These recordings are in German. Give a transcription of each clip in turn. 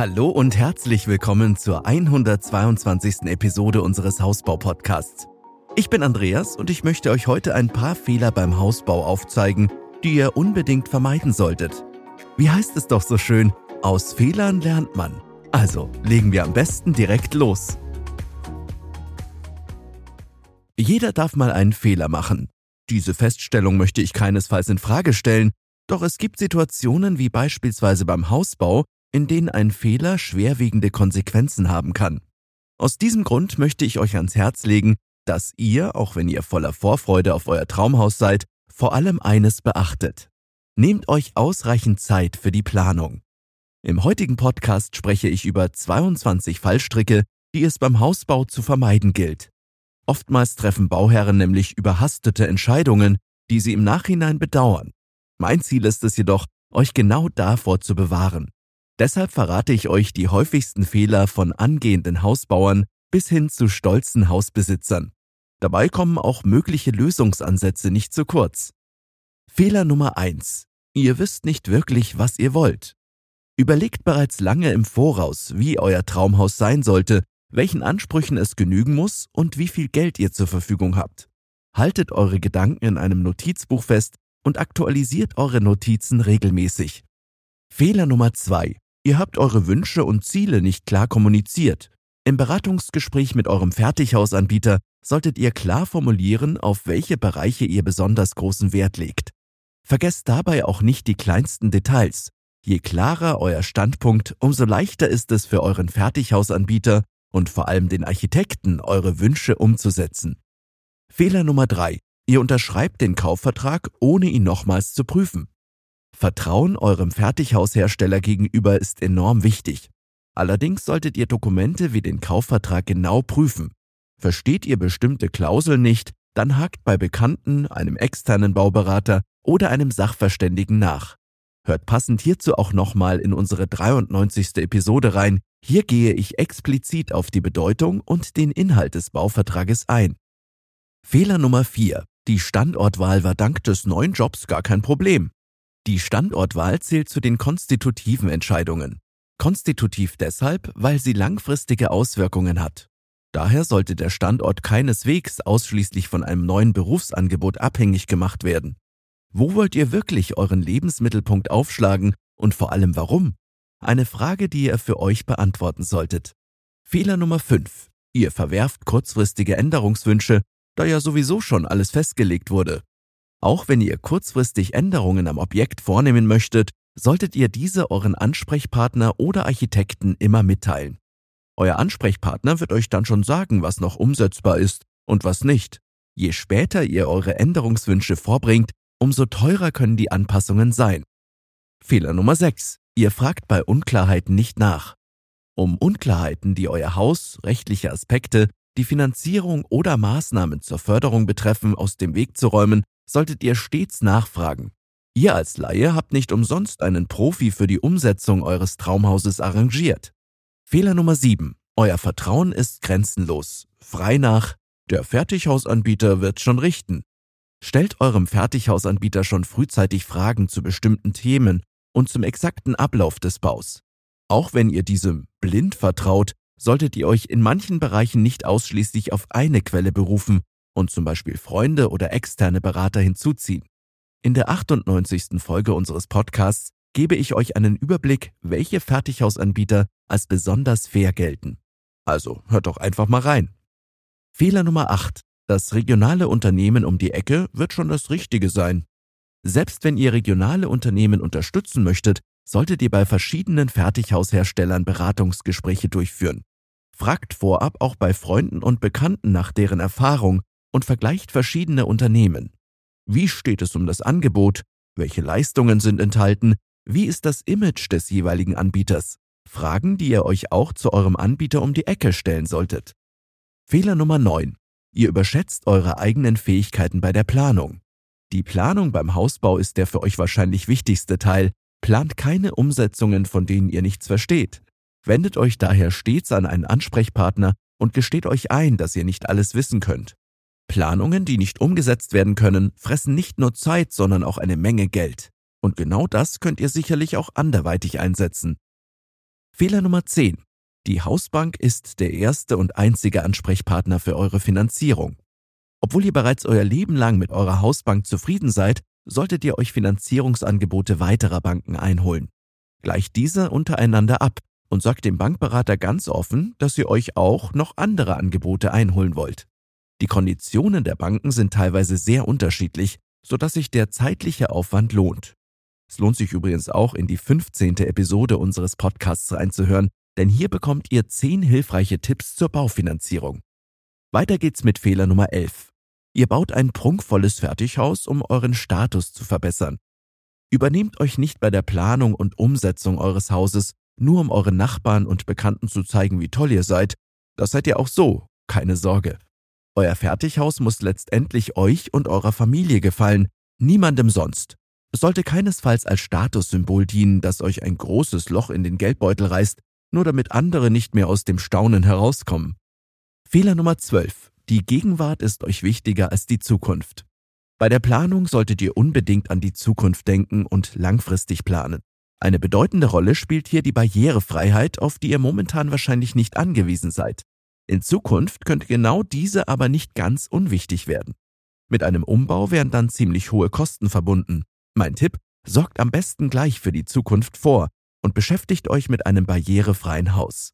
Hallo und herzlich willkommen zur 122. Episode unseres Hausbau-Podcasts. Ich bin Andreas und ich möchte euch heute ein paar Fehler beim Hausbau aufzeigen, die ihr unbedingt vermeiden solltet. Wie heißt es doch so schön, aus Fehlern lernt man. Also legen wir am besten direkt los. Jeder darf mal einen Fehler machen. Diese Feststellung möchte ich keinesfalls in Frage stellen, doch es gibt Situationen wie beispielsweise beim Hausbau, in denen ein Fehler schwerwiegende Konsequenzen haben kann. Aus diesem Grund möchte ich euch ans Herz legen, dass ihr, auch wenn ihr voller Vorfreude auf euer Traumhaus seid, vor allem eines beachtet. Nehmt euch ausreichend Zeit für die Planung. Im heutigen Podcast spreche ich über 22 Fallstricke, die es beim Hausbau zu vermeiden gilt. Oftmals treffen Bauherren nämlich überhastete Entscheidungen, die sie im Nachhinein bedauern. Mein Ziel ist es jedoch, euch genau davor zu bewahren. Deshalb verrate ich euch die häufigsten Fehler von angehenden Hausbauern bis hin zu stolzen Hausbesitzern. Dabei kommen auch mögliche Lösungsansätze nicht zu kurz. Fehler Nummer eins: Ihr wisst nicht wirklich, was ihr wollt. Überlegt bereits lange im Voraus, wie euer Traumhaus sein sollte, welchen Ansprüchen es genügen muss und wie viel Geld ihr zur Verfügung habt. Haltet eure Gedanken in einem Notizbuch fest und aktualisiert eure Notizen regelmäßig. Fehler Nummer zwei: Ihr habt eure Wünsche und Ziele nicht klar kommuniziert. Im Beratungsgespräch mit eurem Fertighausanbieter solltet ihr klar formulieren, auf welche Bereiche ihr besonders großen Wert legt. Vergesst dabei auch nicht die kleinsten Details. Je klarer euer Standpunkt, umso leichter ist es für euren Fertighausanbieter und vor allem den Architekten, eure Wünsche umzusetzen. Fehler Nummer drei: Ihr unterschreibt den Kaufvertrag, ohne ihn nochmals zu prüfen. Vertrauen eurem Fertighaushersteller gegenüber ist enorm wichtig. Allerdings solltet ihr Dokumente wie den Kaufvertrag genau prüfen. Versteht ihr bestimmte Klauseln nicht, dann hakt bei Bekannten, einem externen Bauberater oder einem Sachverständigen nach. Hört passend hierzu auch nochmal in unsere 93. Episode rein. Hier gehe ich explizit auf die Bedeutung und den Inhalt des Bauvertrages ein. Fehler Nummer 4. Die Standortwahl war dank des neuen Jobs gar kein Problem. Die Standortwahl zählt zu den konstitutiven Entscheidungen. Konstitutiv deshalb, weil sie langfristige Auswirkungen hat. Daher sollte der Standort keineswegs ausschließlich von einem neuen Berufsangebot abhängig gemacht werden. Wo wollt ihr wirklich euren Lebensmittelpunkt aufschlagen und vor allem warum? Eine Frage, die ihr für euch beantworten solltet. Fehler Nummer 5. Ihr verwerft kurzfristige Änderungswünsche, da ja sowieso schon alles festgelegt wurde. Auch wenn ihr kurzfristig Änderungen am Objekt vornehmen möchtet, solltet ihr diese euren Ansprechpartner oder Architekten immer mitteilen. Euer Ansprechpartner wird euch dann schon sagen, was noch umsetzbar ist und was nicht. Je später ihr eure Änderungswünsche vorbringt, umso teurer können die Anpassungen sein. Fehler Nummer 6. Ihr fragt bei Unklarheiten nicht nach. Um Unklarheiten, die euer Haus, rechtliche Aspekte, die Finanzierung oder Maßnahmen zur Förderung betreffen, aus dem Weg zu räumen, solltet ihr stets nachfragen. Ihr als Laie habt nicht umsonst einen Profi für die Umsetzung eures Traumhauses arrangiert. Fehler Nummer 7. Euer Vertrauen ist grenzenlos. Frei nach, der Fertighausanbieter wird schon richten. Stellt eurem Fertighausanbieter schon frühzeitig Fragen zu bestimmten Themen und zum exakten Ablauf des Baus. Auch wenn ihr diesem blind vertraut, solltet ihr euch in manchen Bereichen nicht ausschließlich auf eine Quelle berufen und zum Beispiel Freunde oder externe Berater hinzuziehen. In der 98. Folge unseres Podcasts gebe ich euch einen Überblick, welche Fertighausanbieter als besonders fair gelten. Also hört doch einfach mal rein. Fehler Nummer 8. Das regionale Unternehmen um die Ecke wird schon das Richtige sein. Selbst wenn ihr regionale Unternehmen unterstützen möchtet, solltet ihr bei verschiedenen Fertighausherstellern Beratungsgespräche durchführen. Fragt vorab auch bei Freunden und Bekannten nach deren Erfahrung und vergleicht verschiedene Unternehmen. Wie steht es um das Angebot? Welche Leistungen sind enthalten? Wie ist das Image des jeweiligen Anbieters? Fragen, die ihr euch auch zu eurem Anbieter um die Ecke stellen solltet. Fehler Nummer 9. Ihr überschätzt eure eigenen Fähigkeiten bei der Planung. Die Planung beim Hausbau ist der für euch wahrscheinlich wichtigste Teil. Plant keine Umsetzungen, von denen ihr nichts versteht. Wendet euch daher stets an einen Ansprechpartner und gesteht euch ein, dass ihr nicht alles wissen könnt. Planungen, die nicht umgesetzt werden können, fressen nicht nur Zeit, sondern auch eine Menge Geld. Und genau das könnt ihr sicherlich auch anderweitig einsetzen. Fehler Nummer 10. Die Hausbank ist der erste und einzige Ansprechpartner für eure Finanzierung. Obwohl ihr bereits euer Leben lang mit eurer Hausbank zufrieden seid, solltet ihr euch Finanzierungsangebote weiterer Banken einholen. Gleicht diese untereinander ab und sagt dem Bankberater ganz offen, dass ihr euch auch noch andere Angebote einholen wollt. Die Konditionen der Banken sind teilweise sehr unterschiedlich, sodass sich der zeitliche Aufwand lohnt. Es lohnt sich übrigens auch, in die 15. Episode unseres Podcasts reinzuhören, denn hier bekommt ihr 10 hilfreiche Tipps zur Baufinanzierung. Weiter geht's mit Fehler Nummer 11. Ihr baut ein prunkvolles Fertighaus, um euren Status zu verbessern. Übernehmt euch nicht bei der Planung und Umsetzung eures Hauses, nur um euren Nachbarn und Bekannten zu zeigen, wie toll ihr seid. Das seid ihr auch so, keine Sorge. Euer Fertighaus muss letztendlich euch und eurer Familie gefallen, niemandem sonst. Es sollte keinesfalls als Statussymbol dienen, das euch ein großes Loch in den Geldbeutel reißt, nur damit andere nicht mehr aus dem Staunen herauskommen. Fehler Nummer 12. Die Gegenwart ist euch wichtiger als die Zukunft. Bei der Planung solltet ihr unbedingt an die Zukunft denken und langfristig planen. Eine bedeutende Rolle spielt hier die Barrierefreiheit, auf die ihr momentan wahrscheinlich nicht angewiesen seid. In Zukunft könnte genau diese aber nicht ganz unwichtig werden. Mit einem Umbau wären dann ziemlich hohe Kosten verbunden. Mein Tipp, sorgt am besten gleich für die Zukunft vor und beschäftigt euch mit einem barrierefreien Haus.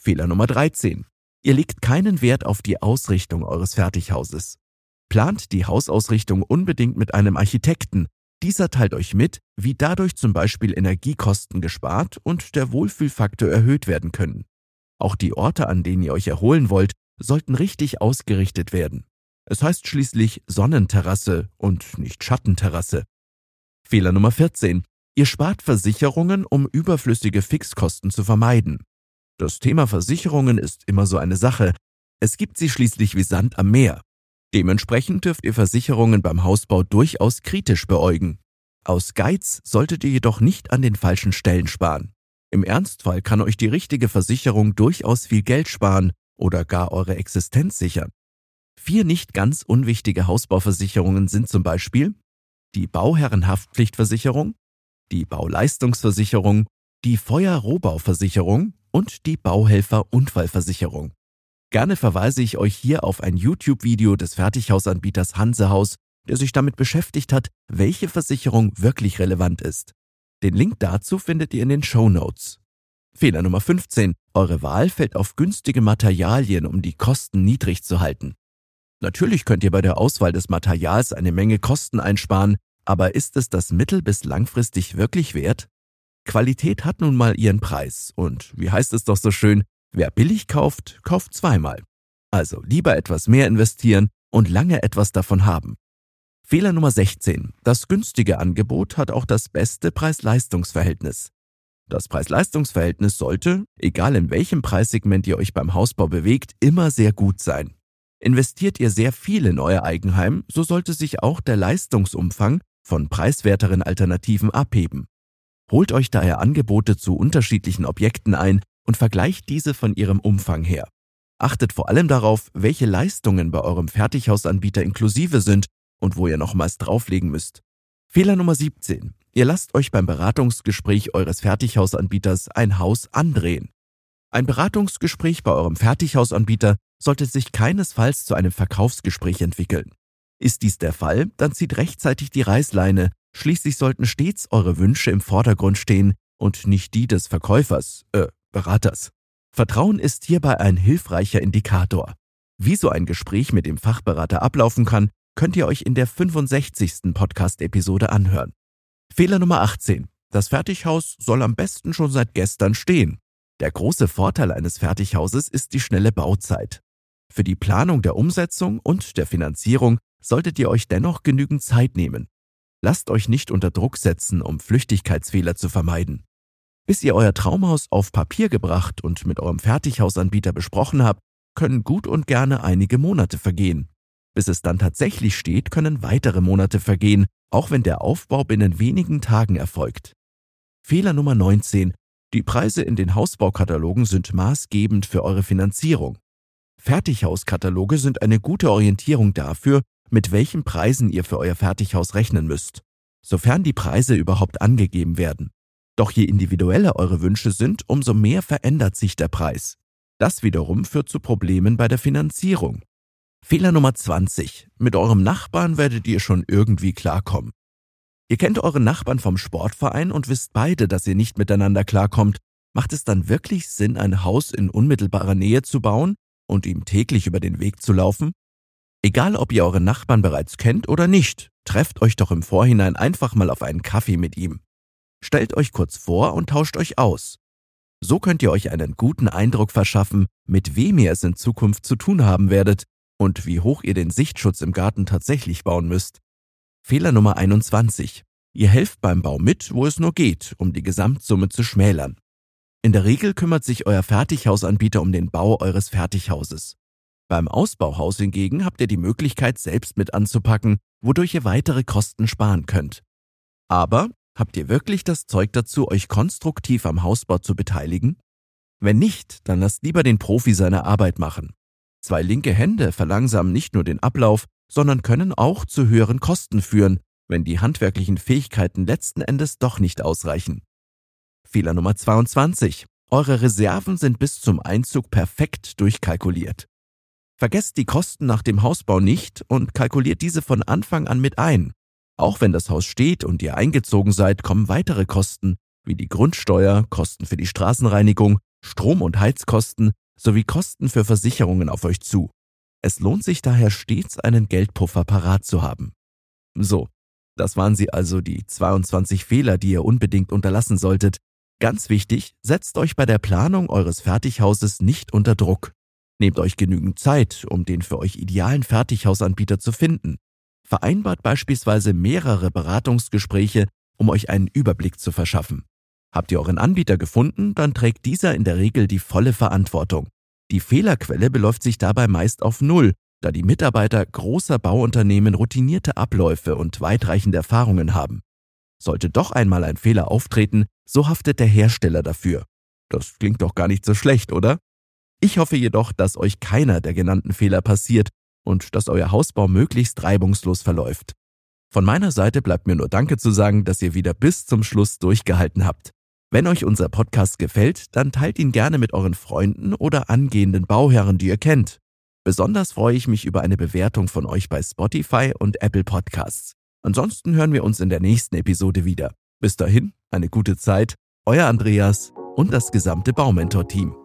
Fehler Nummer 13. Ihr legt keinen Wert auf die Ausrichtung eures Fertighauses. Plant die Hausausrichtung unbedingt mit einem Architekten. Dieser teilt euch mit, wie dadurch zum Beispiel Energiekosten gespart und der Wohlfühlfaktor erhöht werden können. Auch die Orte, an denen ihr euch erholen wollt, sollten richtig ausgerichtet werden. Es heißt schließlich Sonnenterrasse und nicht Schattenterrasse. Fehler Nummer 14. Ihr spart Versicherungen, um überflüssige Fixkosten zu vermeiden. Das Thema Versicherungen ist immer so eine Sache. Es gibt sie schließlich wie Sand am Meer. Dementsprechend dürft ihr Versicherungen beim Hausbau durchaus kritisch beäugen. Aus Geiz solltet ihr jedoch nicht an den falschen Stellen sparen. Im Ernstfall kann euch die richtige Versicherung durchaus viel Geld sparen oder gar eure Existenz sichern. Vier nicht ganz unwichtige Hausbauversicherungen sind zum Beispiel die Bauherrenhaftpflichtversicherung, die Bauleistungsversicherung, die Feuerrohbauversicherung und die Bauhelfer-Unfallversicherung. Gerne verweise ich euch hier auf ein YouTube-Video des Fertighausanbieters Hansehaus, der sich damit beschäftigt hat, welche Versicherung wirklich relevant ist. Den Link dazu findet ihr in den Show Notes. Fehler Nummer 15. Eure Wahl fällt auf günstige Materialien, um die Kosten niedrig zu halten. Natürlich könnt ihr bei der Auswahl des Materials eine Menge Kosten einsparen, aber ist es das mittel- bis langfristig wirklich wert? Qualität hat nun mal ihren Preis und wie heißt es doch so schön, wer billig kauft, kauft zweimal. Also lieber etwas mehr investieren und lange etwas davon haben. Fehler Nummer 16. Das günstige Angebot hat auch das beste Preis-Leistungs-Verhältnis. Das Preis-Leistungs-Verhältnis sollte, egal in welchem Preissegment ihr euch beim Hausbau bewegt, immer sehr gut sein. Investiert ihr sehr viel in euer Eigenheim, so sollte sich auch der Leistungsumfang von preiswerteren Alternativen abheben. Holt euch daher Angebote zu unterschiedlichen Objekten ein und vergleicht diese von ihrem Umfang her. Achtet vor allem darauf, welche Leistungen bei eurem Fertighausanbieter inklusive sind und wo ihr nochmals drauflegen müsst. Fehler Nummer 17. Ihr lasst euch beim Beratungsgespräch eures Fertighausanbieters ein Haus andrehen. Ein Beratungsgespräch bei eurem Fertighausanbieter sollte sich keinesfalls zu einem Verkaufsgespräch entwickeln. Ist dies der Fall, dann zieht rechtzeitig die Reißleine Schließlich sollten stets eure Wünsche im Vordergrund stehen und nicht die des Verkäufers, äh, Beraters. Vertrauen ist hierbei ein hilfreicher Indikator. Wie so ein Gespräch mit dem Fachberater ablaufen kann, könnt ihr euch in der 65. Podcast-Episode anhören. Fehler Nummer 18. Das Fertighaus soll am besten schon seit gestern stehen. Der große Vorteil eines Fertighauses ist die schnelle Bauzeit. Für die Planung der Umsetzung und der Finanzierung solltet ihr euch dennoch genügend Zeit nehmen. Lasst euch nicht unter Druck setzen, um Flüchtigkeitsfehler zu vermeiden. Bis ihr euer Traumhaus auf Papier gebracht und mit eurem Fertighausanbieter besprochen habt, können gut und gerne einige Monate vergehen. Bis es dann tatsächlich steht, können weitere Monate vergehen, auch wenn der Aufbau binnen wenigen Tagen erfolgt. Fehler Nummer 19. Die Preise in den Hausbaukatalogen sind maßgebend für eure Finanzierung. Fertighauskataloge sind eine gute Orientierung dafür, mit welchen Preisen ihr für euer Fertighaus rechnen müsst, sofern die Preise überhaupt angegeben werden. Doch je individueller eure Wünsche sind, umso mehr verändert sich der Preis. Das wiederum führt zu Problemen bei der Finanzierung. Fehler Nummer 20. Mit eurem Nachbarn werdet ihr schon irgendwie klarkommen. Ihr kennt euren Nachbarn vom Sportverein und wisst beide, dass ihr nicht miteinander klarkommt. Macht es dann wirklich Sinn, ein Haus in unmittelbarer Nähe zu bauen und ihm täglich über den Weg zu laufen? Egal, ob ihr euren Nachbarn bereits kennt oder nicht, trefft euch doch im Vorhinein einfach mal auf einen Kaffee mit ihm. Stellt euch kurz vor und tauscht euch aus. So könnt ihr euch einen guten Eindruck verschaffen, mit wem ihr es in Zukunft zu tun haben werdet und wie hoch ihr den Sichtschutz im Garten tatsächlich bauen müsst. Fehler Nummer 21. Ihr helft beim Bau mit, wo es nur geht, um die Gesamtsumme zu schmälern. In der Regel kümmert sich euer Fertighausanbieter um den Bau eures Fertighauses. Beim Ausbauhaus hingegen habt ihr die Möglichkeit, selbst mit anzupacken, wodurch ihr weitere Kosten sparen könnt. Aber habt ihr wirklich das Zeug dazu, euch konstruktiv am Hausbau zu beteiligen? Wenn nicht, dann lasst lieber den Profi seine Arbeit machen. Zwei linke Hände verlangsamen nicht nur den Ablauf, sondern können auch zu höheren Kosten führen, wenn die handwerklichen Fähigkeiten letzten Endes doch nicht ausreichen. Fehler Nummer 22. Eure Reserven sind bis zum Einzug perfekt durchkalkuliert. Vergesst die Kosten nach dem Hausbau nicht und kalkuliert diese von Anfang an mit ein. Auch wenn das Haus steht und ihr eingezogen seid, kommen weitere Kosten, wie die Grundsteuer, Kosten für die Straßenreinigung, Strom- und Heizkosten sowie Kosten für Versicherungen auf euch zu. Es lohnt sich daher stets, einen Geldpuffer parat zu haben. So, das waren sie also die 22 Fehler, die ihr unbedingt unterlassen solltet. Ganz wichtig, setzt euch bei der Planung eures Fertighauses nicht unter Druck. Nehmt euch genügend Zeit, um den für euch idealen Fertighausanbieter zu finden. Vereinbart beispielsweise mehrere Beratungsgespräche, um euch einen Überblick zu verschaffen. Habt ihr euren Anbieter gefunden, dann trägt dieser in der Regel die volle Verantwortung. Die Fehlerquelle beläuft sich dabei meist auf Null, da die Mitarbeiter großer Bauunternehmen routinierte Abläufe und weitreichende Erfahrungen haben. Sollte doch einmal ein Fehler auftreten, so haftet der Hersteller dafür. Das klingt doch gar nicht so schlecht, oder? Ich hoffe jedoch, dass euch keiner der genannten Fehler passiert und dass euer Hausbau möglichst reibungslos verläuft. Von meiner Seite bleibt mir nur Danke zu sagen, dass ihr wieder bis zum Schluss durchgehalten habt. Wenn euch unser Podcast gefällt, dann teilt ihn gerne mit euren Freunden oder angehenden Bauherren, die ihr kennt. Besonders freue ich mich über eine Bewertung von euch bei Spotify und Apple Podcasts. Ansonsten hören wir uns in der nächsten Episode wieder. Bis dahin, eine gute Zeit, euer Andreas und das gesamte Baumentor-Team.